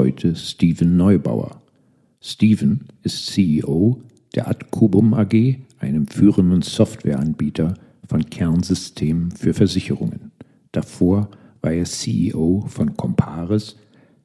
Heute Steven Neubauer. Steven ist CEO der Adcubum AG, einem führenden Softwareanbieter von Kernsystemen für Versicherungen. Davor war er CEO von Comparis,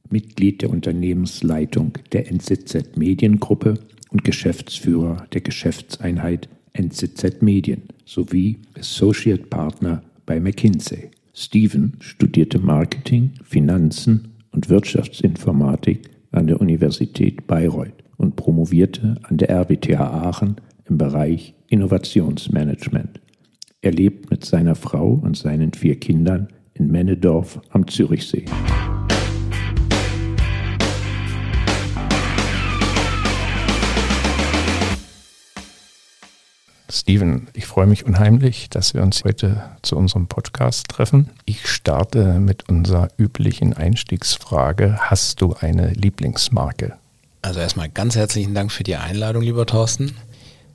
Mitglied der Unternehmensleitung der NZZ Mediengruppe und Geschäftsführer der Geschäftseinheit NZZ Medien sowie Associate Partner bei McKinsey. Steven studierte Marketing, Finanzen und Wirtschaftsinformatik an der Universität Bayreuth und promovierte an der RWTH Aachen im Bereich Innovationsmanagement. Er lebt mit seiner Frau und seinen vier Kindern in Männedorf am Zürichsee. Steven, ich freue mich unheimlich, dass wir uns heute zu unserem Podcast treffen. Ich starte mit unserer üblichen Einstiegsfrage. Hast du eine Lieblingsmarke? Also erstmal ganz herzlichen Dank für die Einladung, lieber Thorsten.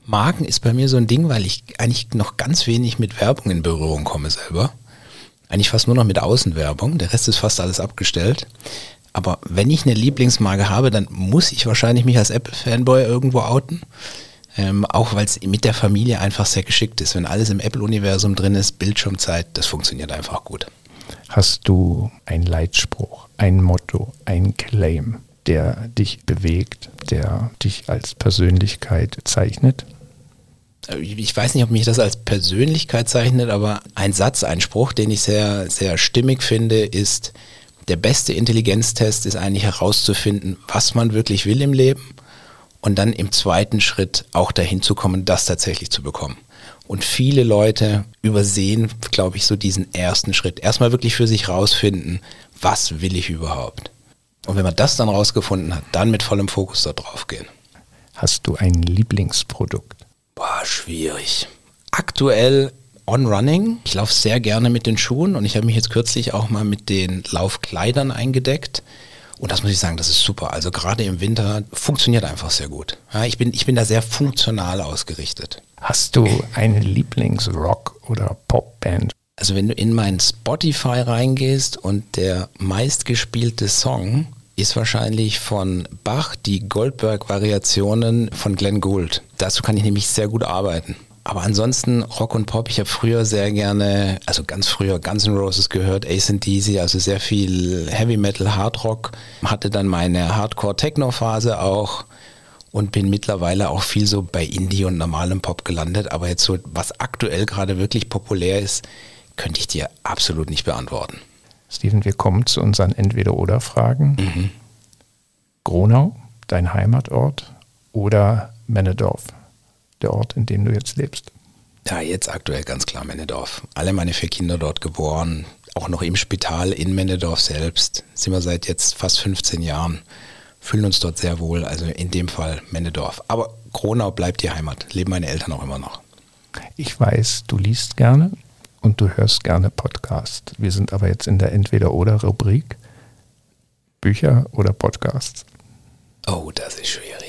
Marken ist bei mir so ein Ding, weil ich eigentlich noch ganz wenig mit Werbung in Berührung komme selber. Eigentlich fast nur noch mit Außenwerbung. Der Rest ist fast alles abgestellt. Aber wenn ich eine Lieblingsmarke habe, dann muss ich wahrscheinlich mich als Apple-Fanboy irgendwo outen. Ähm, auch weil es mit der Familie einfach sehr geschickt ist. Wenn alles im Apple-Universum drin ist, Bildschirmzeit, das funktioniert einfach gut. Hast du einen Leitspruch, ein Motto, ein Claim, der dich bewegt, der dich als Persönlichkeit zeichnet? Äh, ich weiß nicht, ob mich das als Persönlichkeit zeichnet, aber ein Satz, ein Spruch, den ich sehr, sehr stimmig finde, ist, der beste Intelligenztest ist eigentlich herauszufinden, was man wirklich will im Leben und dann im zweiten Schritt auch dahin zu kommen, das tatsächlich zu bekommen. Und viele Leute übersehen, glaube ich, so diesen ersten Schritt. Erstmal wirklich für sich rausfinden, was will ich überhaupt? Und wenn man das dann rausgefunden hat, dann mit vollem Fokus da drauf gehen. Hast du ein Lieblingsprodukt? Boah, schwierig. Aktuell on running. Ich laufe sehr gerne mit den Schuhen und ich habe mich jetzt kürzlich auch mal mit den Laufkleidern eingedeckt. Und das muss ich sagen, das ist super. Also gerade im Winter funktioniert einfach sehr gut. Ja, ich, bin, ich bin da sehr funktional ausgerichtet. Hast du eine Lieblingsrock- oder Popband? Also wenn du in mein Spotify reingehst und der meistgespielte Song ist wahrscheinlich von Bach die Goldberg-Variationen von Glenn Gould. Dazu kann ich nämlich sehr gut arbeiten. Aber ansonsten Rock und Pop, ich habe früher sehr gerne, also ganz früher Guns N' Roses gehört, Ace Dizzy, also sehr viel Heavy Metal, Hard Rock. Hatte dann meine Hardcore-Techno-Phase auch und bin mittlerweile auch viel so bei Indie und normalem Pop gelandet. Aber jetzt so, was aktuell gerade wirklich populär ist, könnte ich dir absolut nicht beantworten. Steven, wir kommen zu unseren Entweder-Oder-Fragen. Mhm. Gronau, dein Heimatort oder Männedorf? Der Ort, in dem du jetzt lebst? Ja, jetzt aktuell ganz klar Männedorf. Alle meine vier Kinder dort geboren, auch noch im Spital in Männedorf selbst. Sind wir seit jetzt fast 15 Jahren. Fühlen uns dort sehr wohl, also in dem Fall Männedorf. Aber Kronau bleibt die Heimat, leben meine Eltern auch immer noch. Ich weiß, du liest gerne und du hörst gerne Podcast. Wir sind aber jetzt in der Entweder-Oder-Rubrik. Bücher oder Podcasts? Oh, das ist schwierig.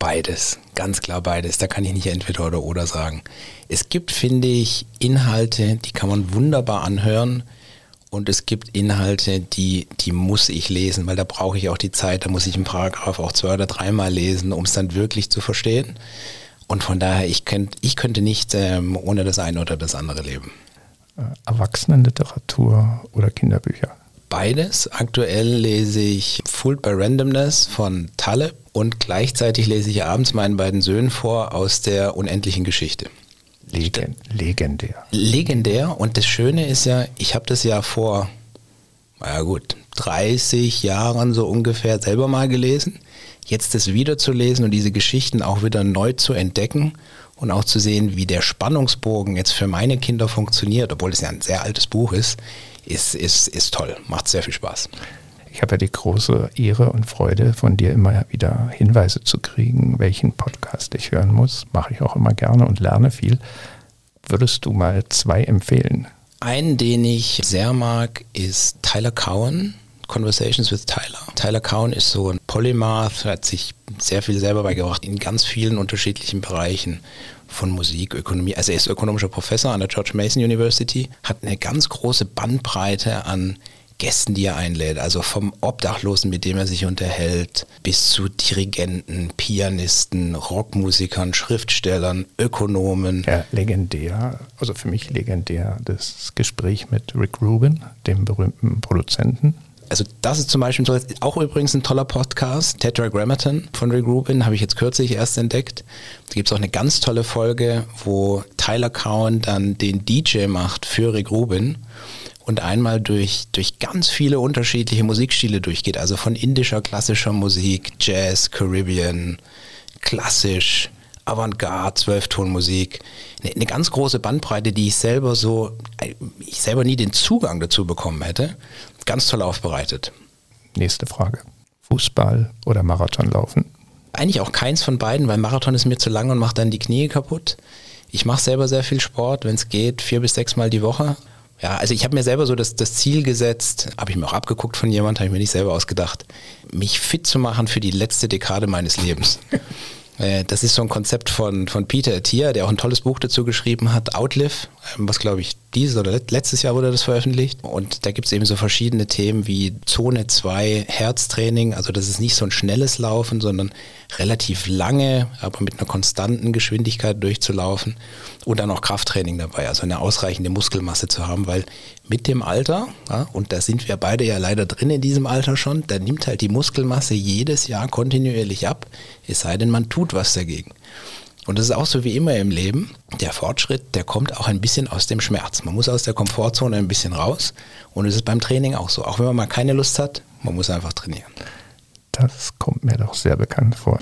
Beides, ganz klar beides. Da kann ich nicht entweder oder oder sagen. Es gibt, finde ich, Inhalte, die kann man wunderbar anhören. Und es gibt Inhalte, die, die muss ich lesen, weil da brauche ich auch die Zeit, da muss ich einen Paragraph auch zwei oder dreimal lesen, um es dann wirklich zu verstehen. Und von daher, ich, könnt, ich könnte nicht ähm, ohne das eine oder das andere leben. Äh, Erwachsenenliteratur oder Kinderbücher? Beides. Aktuell lese ich Fooled by Randomness von Taleb und gleichzeitig lese ich abends meinen beiden Söhnen vor aus der unendlichen Geschichte. Legend, legendär. Legendär. Und das Schöne ist ja, ich habe das ja vor, naja gut, 30 Jahren so ungefähr selber mal gelesen. Jetzt das wieder zu lesen und diese Geschichten auch wieder neu zu entdecken und auch zu sehen, wie der Spannungsbogen jetzt für meine Kinder funktioniert, obwohl es ja ein sehr altes Buch ist, ist, ist, ist toll. Macht sehr viel Spaß. Ich habe ja die große Ehre und Freude, von dir immer wieder Hinweise zu kriegen, welchen Podcast ich hören muss. Mache ich auch immer gerne und lerne viel. Würdest du mal zwei empfehlen? Einen, den ich sehr mag, ist Tyler Cowan. Conversations with Tyler. Tyler Cowan ist so ein Polymath, hat sich sehr viel selber beigebracht in ganz vielen unterschiedlichen Bereichen von Musik, Ökonomie. Also er ist ökonomischer Professor an der George Mason University, hat eine ganz große Bandbreite an Gästen, die er einlädt. Also vom Obdachlosen, mit dem er sich unterhält, bis zu Dirigenten, Pianisten, Rockmusikern, Schriftstellern, Ökonomen. Ja, legendär, also für mich legendär, das Gespräch mit Rick Rubin, dem berühmten Produzenten also das ist zum Beispiel auch übrigens ein toller Podcast, Tetragrammaton von Rick habe ich jetzt kürzlich erst entdeckt. Da gibt es auch eine ganz tolle Folge, wo Tyler Cowan dann den DJ macht für Rick und einmal durch, durch ganz viele unterschiedliche Musikstile durchgeht, also von indischer klassischer Musik, Jazz, Caribbean, klassisch, Avantgarde, Zwölftonmusik, eine, eine ganz große Bandbreite, die ich selber so, ich selber nie den Zugang dazu bekommen hätte ganz toll aufbereitet. Nächste Frage. Fußball oder Marathonlaufen? Eigentlich auch keins von beiden, weil Marathon ist mir zu lang und macht dann die Knie kaputt. Ich mache selber sehr viel Sport, wenn es geht, vier bis sechs Mal die Woche. Ja, also ich habe mir selber so das, das Ziel gesetzt, habe ich mir auch abgeguckt von jemandem, habe ich mir nicht selber ausgedacht, mich fit zu machen für die letzte Dekade meines Lebens. Äh, das ist so ein Konzept von, von Peter Thier, der auch ein tolles Buch dazu geschrieben hat, Outlive, was glaube ich dieses oder letztes Jahr wurde das veröffentlicht. Und da gibt es eben so verschiedene Themen wie Zone 2, Herztraining. Also das ist nicht so ein schnelles Laufen, sondern relativ lange, aber mit einer konstanten Geschwindigkeit durchzulaufen. Und dann auch Krafttraining dabei, also eine ausreichende Muskelmasse zu haben, weil mit dem Alter, ja, und da sind wir beide ja leider drin in diesem Alter schon, da nimmt halt die Muskelmasse jedes Jahr kontinuierlich ab, es sei denn, man tut was dagegen. Und das ist auch so wie immer im Leben. Der Fortschritt, der kommt auch ein bisschen aus dem Schmerz. Man muss aus der Komfortzone ein bisschen raus. Und es ist beim Training auch so. Auch wenn man mal keine Lust hat, man muss einfach trainieren. Das kommt mir doch sehr bekannt vor.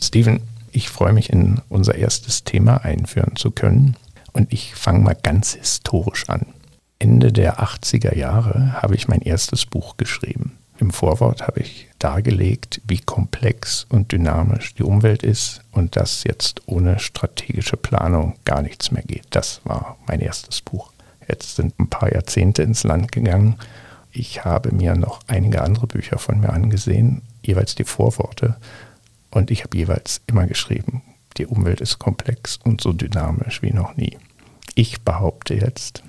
Steven, ich freue mich, in unser erstes Thema einführen zu können. Und ich fange mal ganz historisch an. Ende der 80er Jahre habe ich mein erstes Buch geschrieben. Im Vorwort habe ich dargelegt, wie komplex und dynamisch die Umwelt ist und dass jetzt ohne strategische Planung gar nichts mehr geht. Das war mein erstes Buch. Jetzt sind ein paar Jahrzehnte ins Land gegangen. Ich habe mir noch einige andere Bücher von mir angesehen, jeweils die Vorworte. Und ich habe jeweils immer geschrieben, die Umwelt ist komplex und so dynamisch wie noch nie. Ich behaupte jetzt,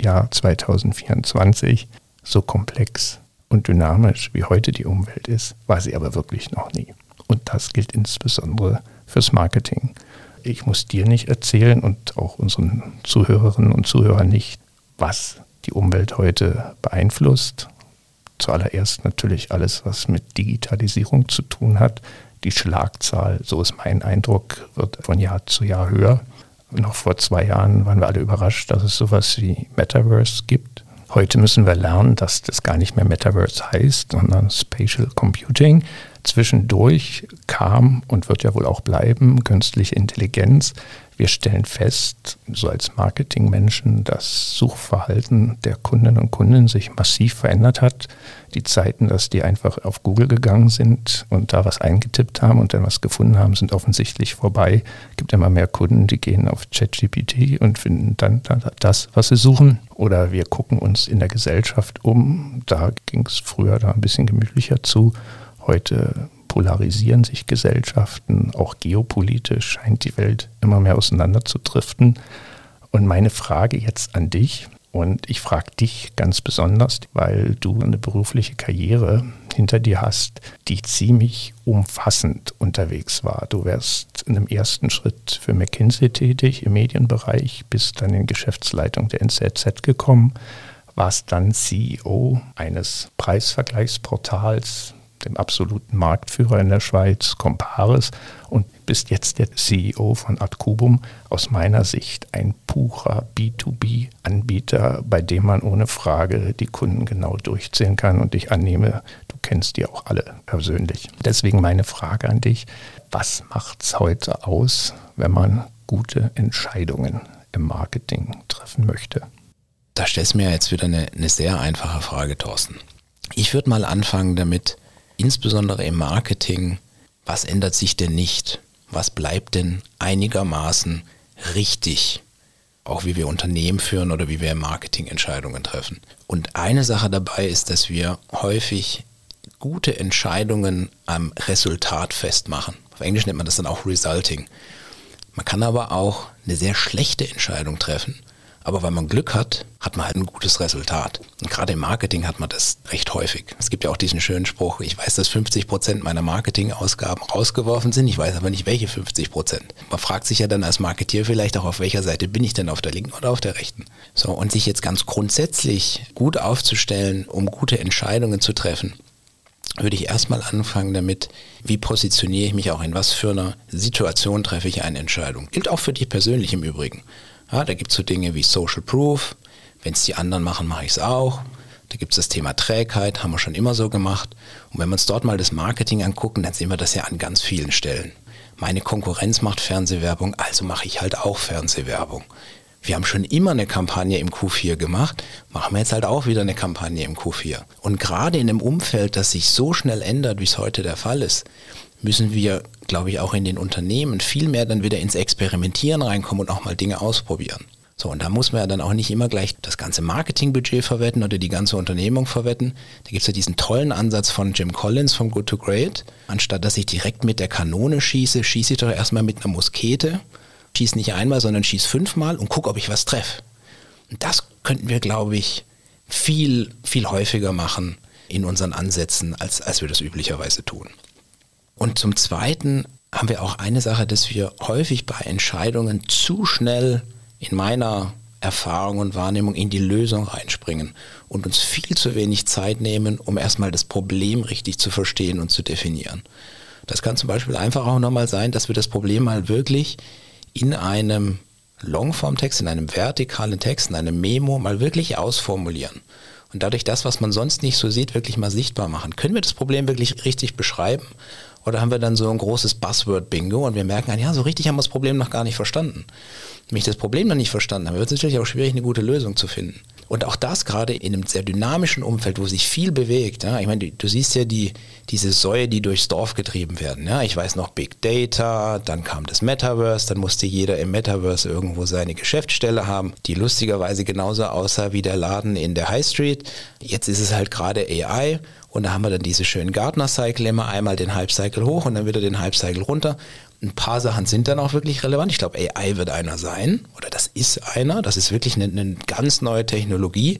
Jahr 2024 so komplex und dynamisch wie heute die Umwelt ist, war sie aber wirklich noch nie. Und das gilt insbesondere fürs Marketing. Ich muss dir nicht erzählen und auch unseren Zuhörerinnen und Zuhörern nicht, was die Umwelt heute beeinflusst. Zuallererst natürlich alles, was mit Digitalisierung zu tun hat. Die Schlagzahl, so ist mein Eindruck, wird von Jahr zu Jahr höher. Noch vor zwei Jahren waren wir alle überrascht, dass es sowas wie Metaverse gibt. Heute müssen wir lernen, dass das gar nicht mehr Metaverse heißt, sondern Spatial Computing. Zwischendurch kam und wird ja wohl auch bleiben künstliche Intelligenz. Wir stellen fest, so als Marketingmenschen, dass Suchverhalten der Kundinnen und Kunden sich massiv verändert hat. Die Zeiten, dass die einfach auf Google gegangen sind und da was eingetippt haben und dann was gefunden haben, sind offensichtlich vorbei. Es gibt immer mehr Kunden, die gehen auf ChatGPT und finden dann das, was sie suchen. Oder wir gucken uns in der Gesellschaft um. Da ging es früher da ein bisschen gemütlicher zu. Heute polarisieren sich Gesellschaften, auch geopolitisch scheint die Welt immer mehr auseinanderzudriften. Und meine Frage jetzt an dich, und ich frage dich ganz besonders, weil du eine berufliche Karriere hinter dir hast, die ziemlich umfassend unterwegs war. Du wärst in einem ersten Schritt für McKinsey tätig im Medienbereich, bist dann in Geschäftsleitung der NZZ gekommen, warst dann CEO eines Preisvergleichsportals, dem absoluten Marktführer in der Schweiz, Comparis, und bist jetzt der CEO von Adcubum. Aus meiner Sicht ein purer B2B-Anbieter, bei dem man ohne Frage die Kunden genau durchzählen kann. Und ich annehme, du kennst die auch alle persönlich. Deswegen meine Frage an dich, was macht es heute aus, wenn man gute Entscheidungen im Marketing treffen möchte? Da stellst du mir jetzt wieder eine, eine sehr einfache Frage, Thorsten. Ich würde mal anfangen damit, insbesondere im Marketing, was ändert sich denn nicht? Was bleibt denn einigermaßen richtig? Auch wie wir Unternehmen führen oder wie wir Marketingentscheidungen treffen. Und eine Sache dabei ist, dass wir häufig gute Entscheidungen am Resultat festmachen. Auf Englisch nennt man das dann auch Resulting. Man kann aber auch eine sehr schlechte Entscheidung treffen, aber weil man Glück hat, hat man halt ein gutes Resultat. Und gerade im Marketing hat man das recht häufig. Es gibt ja auch diesen schönen Spruch, ich weiß, dass 50 Prozent meiner Marketingausgaben rausgeworfen sind, ich weiß aber nicht, welche 50 Prozent. Man fragt sich ja dann als Marketier vielleicht auch, auf welcher Seite bin ich denn, auf der linken oder auf der rechten. So, und sich jetzt ganz grundsätzlich gut aufzustellen, um gute Entscheidungen zu treffen, würde ich erstmal anfangen damit, wie positioniere ich mich auch in was für einer Situation treffe ich eine Entscheidung. Gilt auch für dich persönlich im Übrigen. Ja, da gibt es so Dinge wie Social Proof. Wenn es die anderen machen, mache ich es auch. Da gibt es das Thema Trägheit, haben wir schon immer so gemacht. Und wenn wir uns dort mal das Marketing angucken, dann sehen wir das ja an ganz vielen Stellen. Meine Konkurrenz macht Fernsehwerbung, also mache ich halt auch Fernsehwerbung. Wir haben schon immer eine Kampagne im Q4 gemacht, machen wir jetzt halt auch wieder eine Kampagne im Q4. Und gerade in einem Umfeld, das sich so schnell ändert, wie es heute der Fall ist, müssen wir, glaube ich, auch in den Unternehmen viel mehr dann wieder ins Experimentieren reinkommen und auch mal Dinge ausprobieren. So, und da muss man ja dann auch nicht immer gleich das ganze Marketingbudget verwetten oder die ganze Unternehmung verwetten. Da gibt es ja diesen tollen Ansatz von Jim Collins vom Good to Great. Anstatt dass ich direkt mit der Kanone schieße, schieße ich doch erstmal mit einer Muskete. Schieß nicht einmal, sondern schieß fünfmal und guck, ob ich was treffe. Und das könnten wir, glaube ich, viel, viel häufiger machen in unseren Ansätzen, als, als wir das üblicherweise tun. Und zum Zweiten haben wir auch eine Sache, dass wir häufig bei Entscheidungen zu schnell in meiner Erfahrung und Wahrnehmung in die Lösung reinspringen und uns viel zu wenig Zeit nehmen, um erstmal das Problem richtig zu verstehen und zu definieren. Das kann zum Beispiel einfach auch nochmal sein, dass wir das Problem mal wirklich in einem Longform-Text, in einem vertikalen Text, in einem Memo mal wirklich ausformulieren. Und dadurch das, was man sonst nicht so sieht, wirklich mal sichtbar machen. Können wir das Problem wirklich richtig beschreiben oder haben wir dann so ein großes Buzzword-Bingo und wir merken, ja, so richtig haben wir das Problem noch gar nicht verstanden. Wenn ich das Problem noch nicht verstanden habe, wird es natürlich auch schwierig, eine gute Lösung zu finden. Und auch das gerade in einem sehr dynamischen Umfeld, wo sich viel bewegt. Ja, ich meine, du, du, siehst ja die, diese Säue, die durchs Dorf getrieben werden. Ja, ich weiß noch Big Data, dann kam das Metaverse, dann musste jeder im Metaverse irgendwo seine Geschäftsstelle haben, die lustigerweise genauso aussah wie der Laden in der High Street. Jetzt ist es halt gerade AI und da haben wir dann diese schönen Gardner-Cycle immer einmal den Hype-Cycle hoch und dann wieder den Hype-Cycle runter. Ein paar Sachen sind dann auch wirklich relevant. Ich glaube, AI wird einer sein oder das ist einer. Das ist wirklich eine, eine ganz neue Technologie.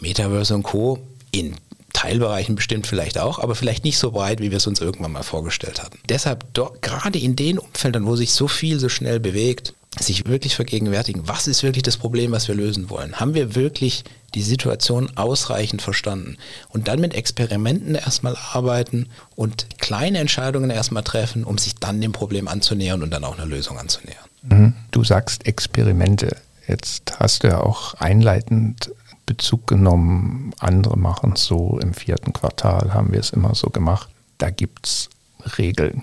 Metaverse und Co. in Teilbereichen bestimmt vielleicht auch, aber vielleicht nicht so breit, wie wir es uns irgendwann mal vorgestellt hatten. Deshalb gerade in den Umfeldern, wo sich so viel so schnell bewegt, sich wirklich vergegenwärtigen, was ist wirklich das Problem, was wir lösen wollen? Haben wir wirklich die Situation ausreichend verstanden? Und dann mit Experimenten erstmal arbeiten und kleine Entscheidungen erstmal treffen, um sich dann dem Problem anzunähern und dann auch eine Lösung anzunähern. Mhm. Du sagst Experimente. Jetzt hast du ja auch einleitend Bezug genommen, andere machen es so, im vierten Quartal haben wir es immer so gemacht. Da gibt es Regeln.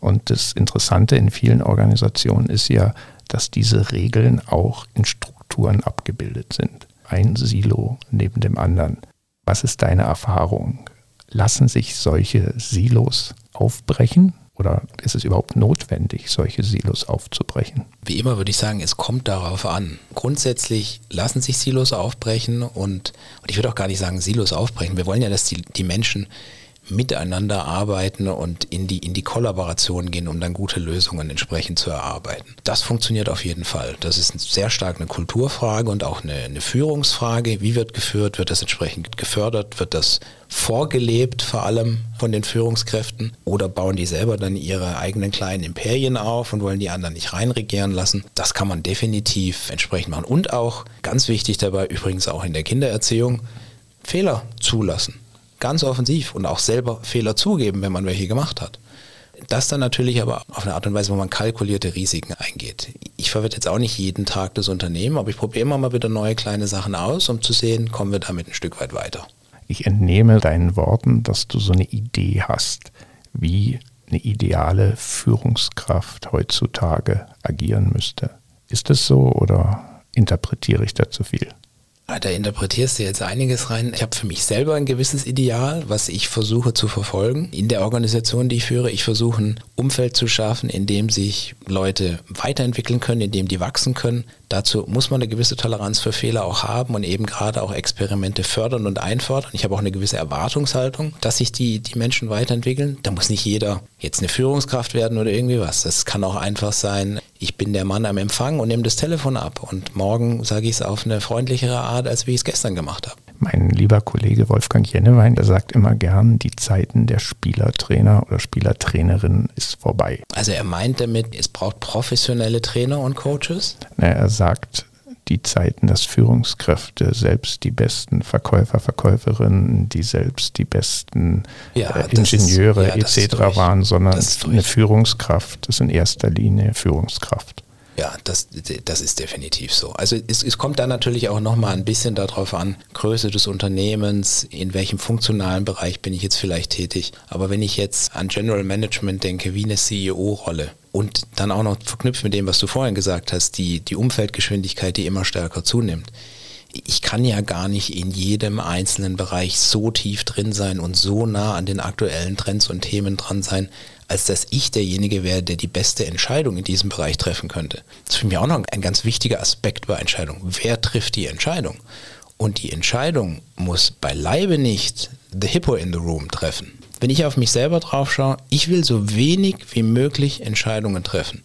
Und das Interessante in vielen Organisationen ist ja, dass diese Regeln auch in Strukturen abgebildet sind. Ein Silo neben dem anderen. Was ist deine Erfahrung? Lassen sich solche Silos aufbrechen? Oder ist es überhaupt notwendig, solche Silos aufzubrechen? Wie immer würde ich sagen, es kommt darauf an. Grundsätzlich lassen sich Silos aufbrechen und, und ich würde auch gar nicht sagen Silos aufbrechen. Wir wollen ja, dass die, die Menschen miteinander arbeiten und in die, in die Kollaboration gehen, um dann gute Lösungen entsprechend zu erarbeiten. Das funktioniert auf jeden Fall. Das ist sehr stark eine Kulturfrage und auch eine, eine Führungsfrage. Wie wird geführt? Wird das entsprechend gefördert? Wird das vorgelebt vor allem von den Führungskräften? Oder bauen die selber dann ihre eigenen kleinen Imperien auf und wollen die anderen nicht reinregieren lassen? Das kann man definitiv entsprechend machen. Und auch, ganz wichtig dabei, übrigens auch in der Kindererziehung, Fehler zulassen ganz offensiv und auch selber Fehler zugeben, wenn man welche gemacht hat. Das dann natürlich aber auf eine Art und Weise, wo man kalkulierte Risiken eingeht. Ich verwende jetzt auch nicht jeden Tag das Unternehmen, aber ich probiere immer mal wieder neue kleine Sachen aus, um zu sehen, kommen wir damit ein Stück weit weiter. Ich entnehme deinen Worten, dass du so eine Idee hast, wie eine ideale Führungskraft heutzutage agieren müsste. Ist es so oder interpretiere ich da zu viel? Ah, da interpretierst du jetzt einiges rein. Ich habe für mich selber ein gewisses Ideal, was ich versuche zu verfolgen. In der Organisation, die ich führe, ich versuche ein Umfeld zu schaffen, in dem sich Leute weiterentwickeln können, in dem die wachsen können. Dazu muss man eine gewisse Toleranz für Fehler auch haben und eben gerade auch Experimente fördern und einfordern. Ich habe auch eine gewisse Erwartungshaltung, dass sich die, die Menschen weiterentwickeln. Da muss nicht jeder jetzt eine Führungskraft werden oder irgendwie was. Das kann auch einfach sein, ich bin der Mann am Empfang und nehme das Telefon ab und morgen sage ich es auf eine freundlichere Art, als wie ich es gestern gemacht habe. Mein lieber Kollege Wolfgang Jennewein, der sagt immer gern, die Zeiten der Spielertrainer oder Spielertrainerin ist vorbei. Also er meint damit, es braucht professionelle Trainer und Coaches? Na, er sagt, die Zeiten, dass Führungskräfte selbst die besten Verkäufer, Verkäuferinnen, die selbst die besten ja, äh, Ingenieure ist, ja, etc. waren, sondern eine Führungskraft ist in erster Linie Führungskraft. Ja, das, das ist definitiv so. Also es, es kommt da natürlich auch nochmal ein bisschen darauf an, Größe des Unternehmens, in welchem funktionalen Bereich bin ich jetzt vielleicht tätig. Aber wenn ich jetzt an General Management denke, wie eine CEO-Rolle und dann auch noch verknüpft mit dem, was du vorhin gesagt hast, die, die Umfeldgeschwindigkeit, die immer stärker zunimmt. Ich kann ja gar nicht in jedem einzelnen Bereich so tief drin sein und so nah an den aktuellen Trends und Themen dran sein, als dass ich derjenige wäre, der die beste Entscheidung in diesem Bereich treffen könnte. Das ist für mich auch noch ein ganz wichtiger Aspekt bei Entscheidungen. Wer trifft die Entscheidung? Und die Entscheidung muss beileibe nicht the hippo in the room treffen. Wenn ich auf mich selber drauf schaue, ich will so wenig wie möglich Entscheidungen treffen.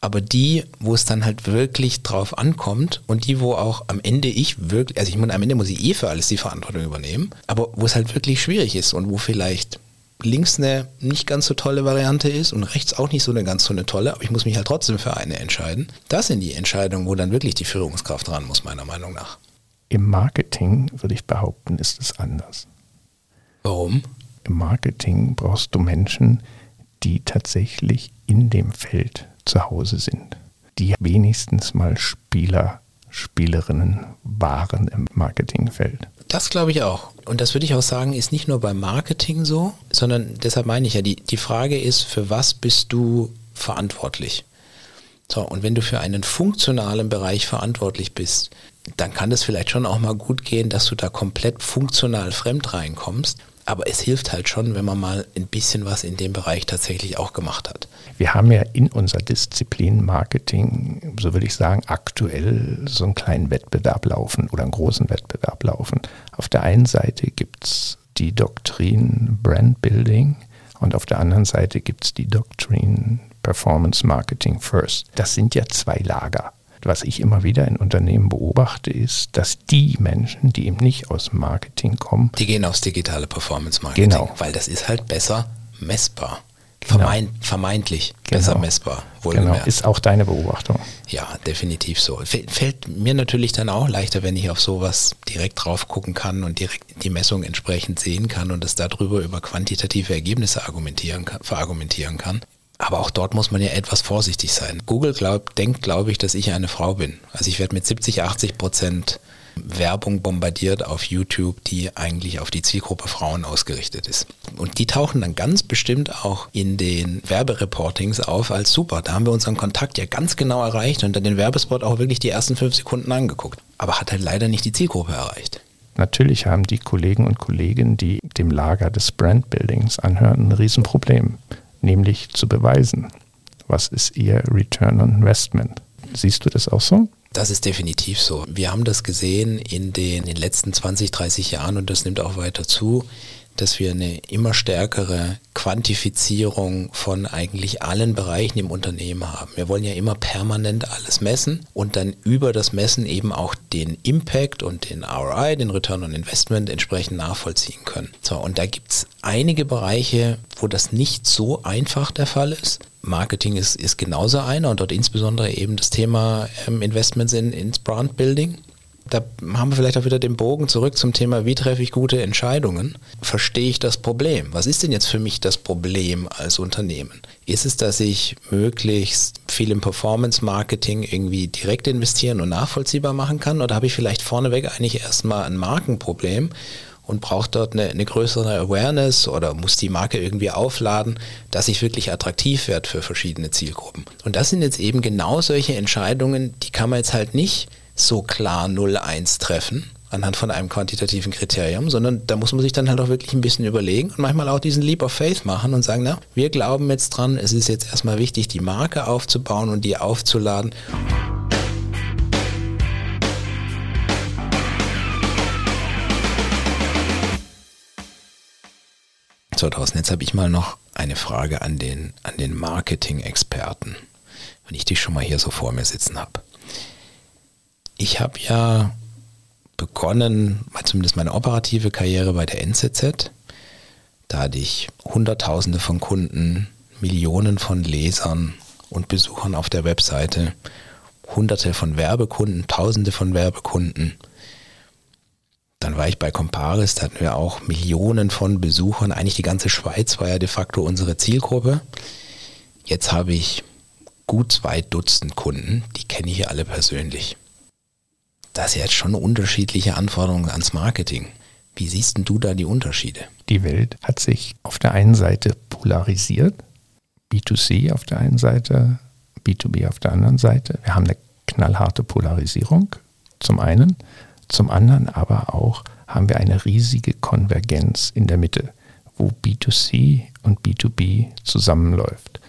Aber die, wo es dann halt wirklich drauf ankommt und die, wo auch am Ende ich wirklich, also ich meine, am Ende muss ich eh für alles die Verantwortung übernehmen, aber wo es halt wirklich schwierig ist und wo vielleicht links eine nicht ganz so tolle Variante ist und rechts auch nicht so eine ganz so eine tolle, aber ich muss mich halt trotzdem für eine entscheiden. Das sind die Entscheidungen, wo dann wirklich die Führungskraft dran muss, meiner Meinung nach. Im Marketing, würde ich behaupten, ist es anders. Warum? Im Marketing brauchst du Menschen, die tatsächlich in dem Feld zu Hause sind, die wenigstens mal Spieler, Spielerinnen waren im Marketingfeld. Das glaube ich auch. Und das würde ich auch sagen, ist nicht nur beim Marketing so, sondern deshalb meine ich ja, die, die Frage ist, für was bist du verantwortlich? So, und wenn du für einen funktionalen Bereich verantwortlich bist, dann kann es vielleicht schon auch mal gut gehen, dass du da komplett funktional fremd reinkommst. Aber es hilft halt schon, wenn man mal ein bisschen was in dem Bereich tatsächlich auch gemacht hat. Wir haben ja in unserer Disziplin Marketing, so würde ich sagen, aktuell so einen kleinen Wettbewerb laufen oder einen großen Wettbewerb laufen. Auf der einen Seite gibt es die Doktrin Brand Building und auf der anderen Seite gibt es die Doktrin Performance Marketing First. Das sind ja zwei Lager. Was ich immer wieder in Unternehmen beobachte, ist, dass die Menschen, die eben nicht aus Marketing kommen, die gehen aufs digitale Performance Marketing, genau. weil das ist halt besser messbar. Genau. Vermeint, vermeintlich genau. besser messbar. Genau, ist auch deine Beobachtung. Ja, definitiv so. Fällt mir natürlich dann auch leichter, wenn ich auf sowas direkt drauf gucken kann und direkt die Messung entsprechend sehen kann und es darüber über quantitative Ergebnisse argumentieren kann, verargumentieren kann. Aber auch dort muss man ja etwas vorsichtig sein. Google glaub, denkt, glaube ich, dass ich eine Frau bin. Also ich werde mit 70, 80 Prozent Werbung bombardiert auf YouTube, die eigentlich auf die Zielgruppe Frauen ausgerichtet ist. Und die tauchen dann ganz bestimmt auch in den Werbereportings auf als super. Da haben wir unseren Kontakt ja ganz genau erreicht und dann den Werbespot auch wirklich die ersten fünf Sekunden angeguckt. Aber hat halt leider nicht die Zielgruppe erreicht. Natürlich haben die Kollegen und Kolleginnen, die dem Lager des Brandbuildings anhören, ein Riesenproblem nämlich zu beweisen, was ist ihr Return on Investment. Siehst du das auch so? Das ist definitiv so. Wir haben das gesehen in den, in den letzten 20, 30 Jahren und das nimmt auch weiter zu dass wir eine immer stärkere Quantifizierung von eigentlich allen Bereichen im Unternehmen haben. Wir wollen ja immer permanent alles messen und dann über das Messen eben auch den Impact und den ROI, den Return on Investment entsprechend nachvollziehen können. So, und da gibt es einige Bereiche, wo das nicht so einfach der Fall ist. Marketing ist, ist genauso einer und dort insbesondere eben das Thema ähm, Investments in, ins Brand Building da haben wir vielleicht auch wieder den Bogen zurück zum Thema, wie treffe ich gute Entscheidungen? Verstehe ich das Problem? Was ist denn jetzt für mich das Problem als Unternehmen? Ist es, dass ich möglichst viel im Performance-Marketing irgendwie direkt investieren und nachvollziehbar machen kann? Oder habe ich vielleicht vorneweg eigentlich erstmal ein Markenproblem und braucht dort eine, eine, größere Awareness oder muss die Marke irgendwie aufladen, dass ich wirklich attraktiv werde für verschiedene Zielgruppen. Und das sind jetzt eben genau solche Entscheidungen, die kann man jetzt halt nicht so klar 0-1 treffen, anhand von einem quantitativen Kriterium, sondern da muss man sich dann halt auch wirklich ein bisschen überlegen und manchmal auch diesen Leap of Faith machen und sagen, na, wir glauben jetzt dran, es ist jetzt erstmal wichtig, die Marke aufzubauen und die aufzuladen. 2000. Jetzt habe ich mal noch eine Frage an den, an den Marketing-Experten, wenn ich dich schon mal hier so vor mir sitzen habe. Ich habe ja begonnen, zumindest meine operative Karriere bei der NZZ. Da hatte ich Hunderttausende von Kunden, Millionen von Lesern und Besuchern auf der Webseite, Hunderte von Werbekunden, Tausende von Werbekunden dann war ich bei Comparis, da hatten wir auch Millionen von Besuchern. Eigentlich die ganze Schweiz war ja de facto unsere Zielgruppe. Jetzt habe ich gut zwei Dutzend Kunden, die kenne ich hier alle persönlich. Das ist jetzt schon unterschiedliche Anforderungen ans Marketing. Wie siehst denn du da die Unterschiede? Die Welt hat sich auf der einen Seite polarisiert, B2C auf der einen Seite, B2B auf der anderen Seite. Wir haben eine knallharte Polarisierung zum einen zum anderen aber auch haben wir eine riesige Konvergenz in der Mitte, wo B2C und B2B zusammenläuft.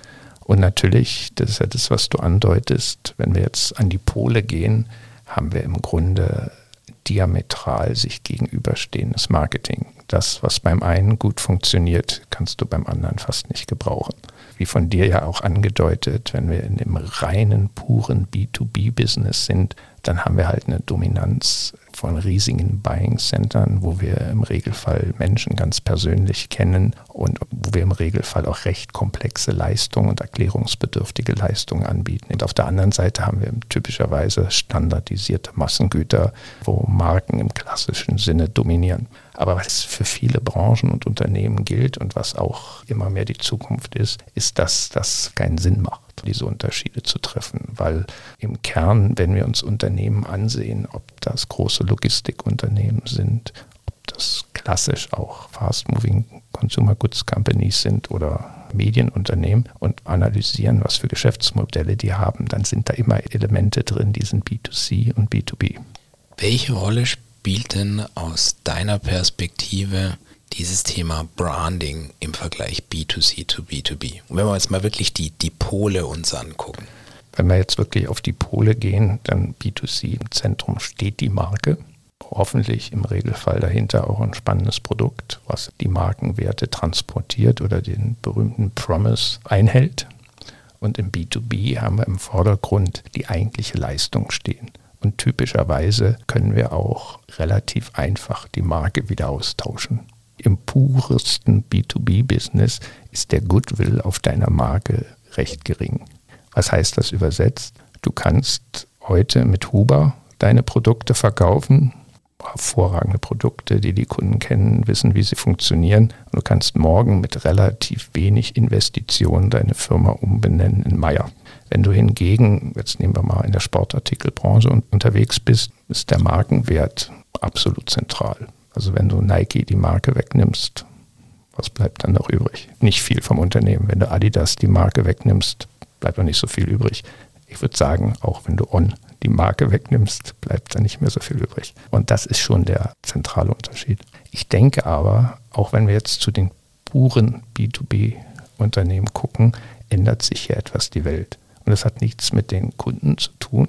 Und natürlich, das ist ja das, was du andeutest, wenn wir jetzt an die Pole gehen, haben wir im Grunde diametral sich gegenüberstehendes Marketing. Das, was beim einen gut funktioniert, kannst du beim anderen fast nicht gebrauchen. Wie von dir ja auch angedeutet, wenn wir in dem reinen, puren B2B-Business sind, dann haben wir halt eine Dominanz von riesigen Buying-Centern, wo wir im Regelfall Menschen ganz persönlich kennen und wo wir im Regelfall auch recht komplexe Leistungen und erklärungsbedürftige Leistungen anbieten. Und auf der anderen Seite haben wir typischerweise standardisierte Massengüter, wo Marken im klassischen Sinne dominieren. Aber was für viele Branchen und Unternehmen gilt und was auch immer mehr die Zukunft ist, ist, dass das keinen Sinn macht diese Unterschiede zu treffen, weil im Kern, wenn wir uns Unternehmen ansehen, ob das große Logistikunternehmen sind, ob das klassisch auch Fast-Moving Consumer Goods Companies sind oder Medienunternehmen und analysieren, was für Geschäftsmodelle die haben, dann sind da immer Elemente drin, die sind B2C und B2B. Welche Rolle spielt denn aus deiner Perspektive dieses Thema Branding im Vergleich B2C zu B2B. Und wenn wir jetzt mal wirklich die, die Pole uns angucken. Wenn wir jetzt wirklich auf die Pole gehen, dann B2C im Zentrum steht die Marke. Hoffentlich im Regelfall dahinter auch ein spannendes Produkt, was die Markenwerte transportiert oder den berühmten Promise einhält. Und im B2B haben wir im Vordergrund die eigentliche Leistung stehen. Und typischerweise können wir auch relativ einfach die Marke wieder austauschen im puresten B2B-Business ist der Goodwill auf deiner Marke recht gering. Was heißt das übersetzt? Du kannst heute mit Huber deine Produkte verkaufen, hervorragende Produkte, die die Kunden kennen, wissen, wie sie funktionieren. Und du kannst morgen mit relativ wenig Investitionen deine Firma umbenennen in Meier. Wenn du hingegen, jetzt nehmen wir mal in der Sportartikelbranche unterwegs bist, ist der Markenwert absolut zentral. Also wenn du Nike die Marke wegnimmst, was bleibt dann noch übrig? Nicht viel vom Unternehmen. Wenn du Adidas die Marke wegnimmst, bleibt noch nicht so viel übrig. Ich würde sagen, auch wenn du On die Marke wegnimmst, bleibt da nicht mehr so viel übrig. Und das ist schon der zentrale Unterschied. Ich denke aber, auch wenn wir jetzt zu den puren B2B-Unternehmen gucken, ändert sich hier etwas die Welt. Und das hat nichts mit den Kunden zu tun,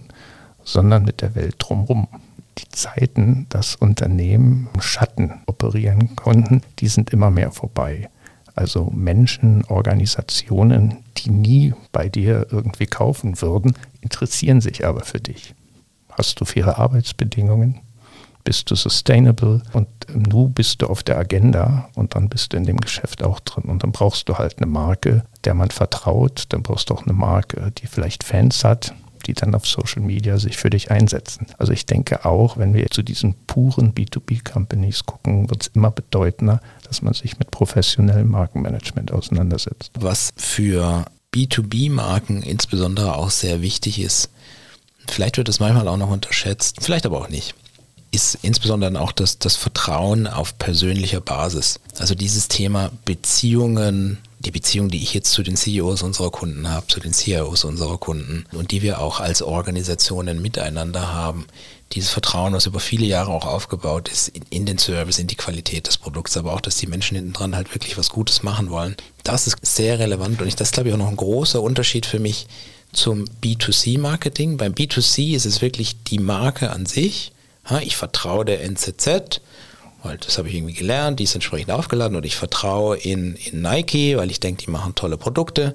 sondern mit der Welt drumherum die Zeiten, dass Unternehmen im Schatten operieren konnten, die sind immer mehr vorbei. Also Menschen, Organisationen, die nie bei dir irgendwie kaufen würden, interessieren sich aber für dich. Hast du faire Arbeitsbedingungen? Bist du sustainable? Und nu bist du auf der Agenda und dann bist du in dem Geschäft auch drin. Und dann brauchst du halt eine Marke, der man vertraut. Dann brauchst du auch eine Marke, die vielleicht Fans hat, die dann auf Social Media sich für dich einsetzen. Also ich denke auch, wenn wir zu diesen puren B2B-Companies gucken, wird es immer bedeutender, dass man sich mit professionellem Markenmanagement auseinandersetzt. Was für B2B-Marken insbesondere auch sehr wichtig ist, vielleicht wird es manchmal auch noch unterschätzt, vielleicht aber auch nicht, ist insbesondere auch das, das Vertrauen auf persönlicher Basis. Also dieses Thema Beziehungen die Beziehung, die ich jetzt zu den CEOs unserer Kunden habe, zu den CIOs unserer Kunden und die wir auch als Organisationen miteinander haben, dieses Vertrauen, was über viele Jahre auch aufgebaut ist, in, in, den Service, in die Qualität des Produkts, aber auch, dass die Menschen hinten dran halt wirklich was Gutes machen wollen, das ist sehr relevant und ich, das glaube ich auch noch ein großer Unterschied für mich zum B2C-Marketing. Beim B2C ist es wirklich die Marke an sich. Ich vertraue der NZZ, weil das habe ich irgendwie gelernt, die ist entsprechend aufgeladen und ich vertraue in, in Nike, weil ich denke, die machen tolle Produkte.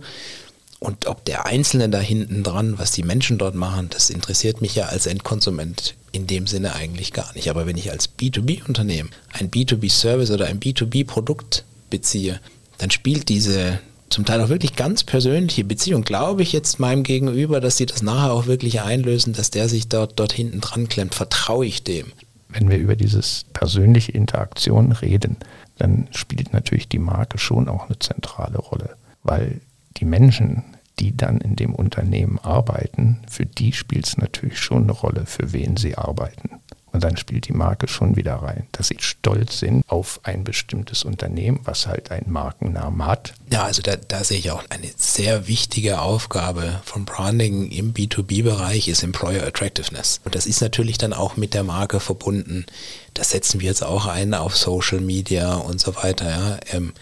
Und ob der Einzelne da hinten dran, was die Menschen dort machen, das interessiert mich ja als Endkonsument in dem Sinne eigentlich gar nicht. Aber wenn ich als B2B-Unternehmen ein B2B-Service oder ein B2B-Produkt beziehe, dann spielt diese zum Teil auch wirklich ganz persönliche Beziehung, glaube ich jetzt meinem Gegenüber, dass sie das nachher auch wirklich einlösen, dass der sich dort, dort hinten dran klemmt, vertraue ich dem. Wenn wir über dieses persönliche Interaktion reden, dann spielt natürlich die Marke schon auch eine zentrale Rolle, weil die Menschen, die dann in dem Unternehmen arbeiten, für die spielt es natürlich schon eine Rolle, für wen sie arbeiten. Und dann spielt die Marke schon wieder rein, dass sie stolz sind auf ein bestimmtes Unternehmen, was halt einen Markennamen hat. Ja, also da, da sehe ich auch eine sehr wichtige Aufgabe von Branding im B2B-Bereich ist Employer Attractiveness. Und das ist natürlich dann auch mit der Marke verbunden. Das setzen wir jetzt auch ein auf Social Media und so weiter. Ja. Ähm,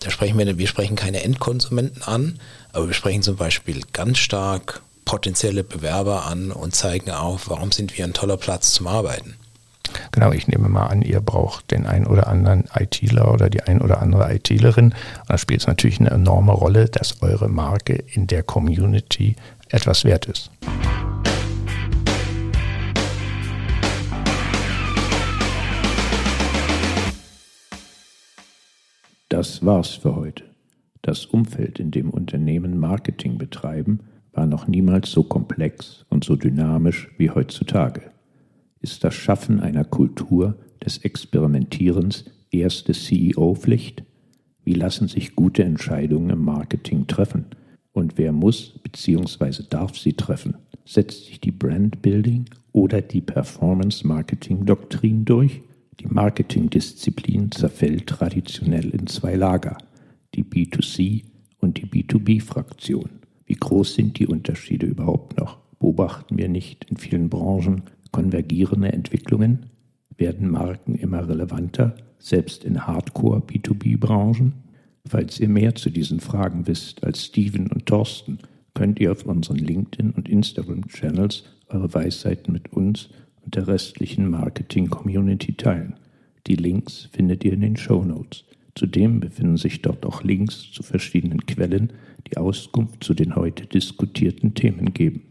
da sprechen wir, wir sprechen keine Endkonsumenten an, aber wir sprechen zum Beispiel ganz stark potenzielle Bewerber an und zeigen auf, warum sind wir ein toller Platz zum Arbeiten. Genau, ich nehme mal an, ihr braucht den einen oder anderen ITler oder die ein oder andere ITlerin. Und da spielt es natürlich eine enorme Rolle, dass eure Marke in der Community etwas wert ist. Das war's für heute. Das Umfeld, in dem Unternehmen Marketing betreiben, war noch niemals so komplex und so dynamisch wie heutzutage. Ist das Schaffen einer Kultur des Experimentierens erste CEO-Pflicht? Wie lassen sich gute Entscheidungen im Marketing treffen? Und wer muss bzw. darf sie treffen? Setzt sich die Brand-Building oder die Performance-Marketing-Doktrin durch? Die Marketingdisziplin zerfällt traditionell in zwei Lager, die B2C und die B2B-Fraktion. Groß sind die Unterschiede überhaupt noch? Beobachten wir nicht in vielen Branchen konvergierende Entwicklungen? Werden Marken immer relevanter, selbst in Hardcore B2B-Branchen? Falls ihr mehr zu diesen Fragen wisst als Steven und Thorsten, könnt ihr auf unseren LinkedIn- und Instagram-Channels eure Weisheiten mit uns und der restlichen Marketing-Community teilen. Die Links findet ihr in den Show Notes. Zudem befinden sich dort auch Links zu verschiedenen Quellen, die Auskunft zu den heute diskutierten Themen geben.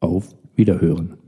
Auf Wiederhören.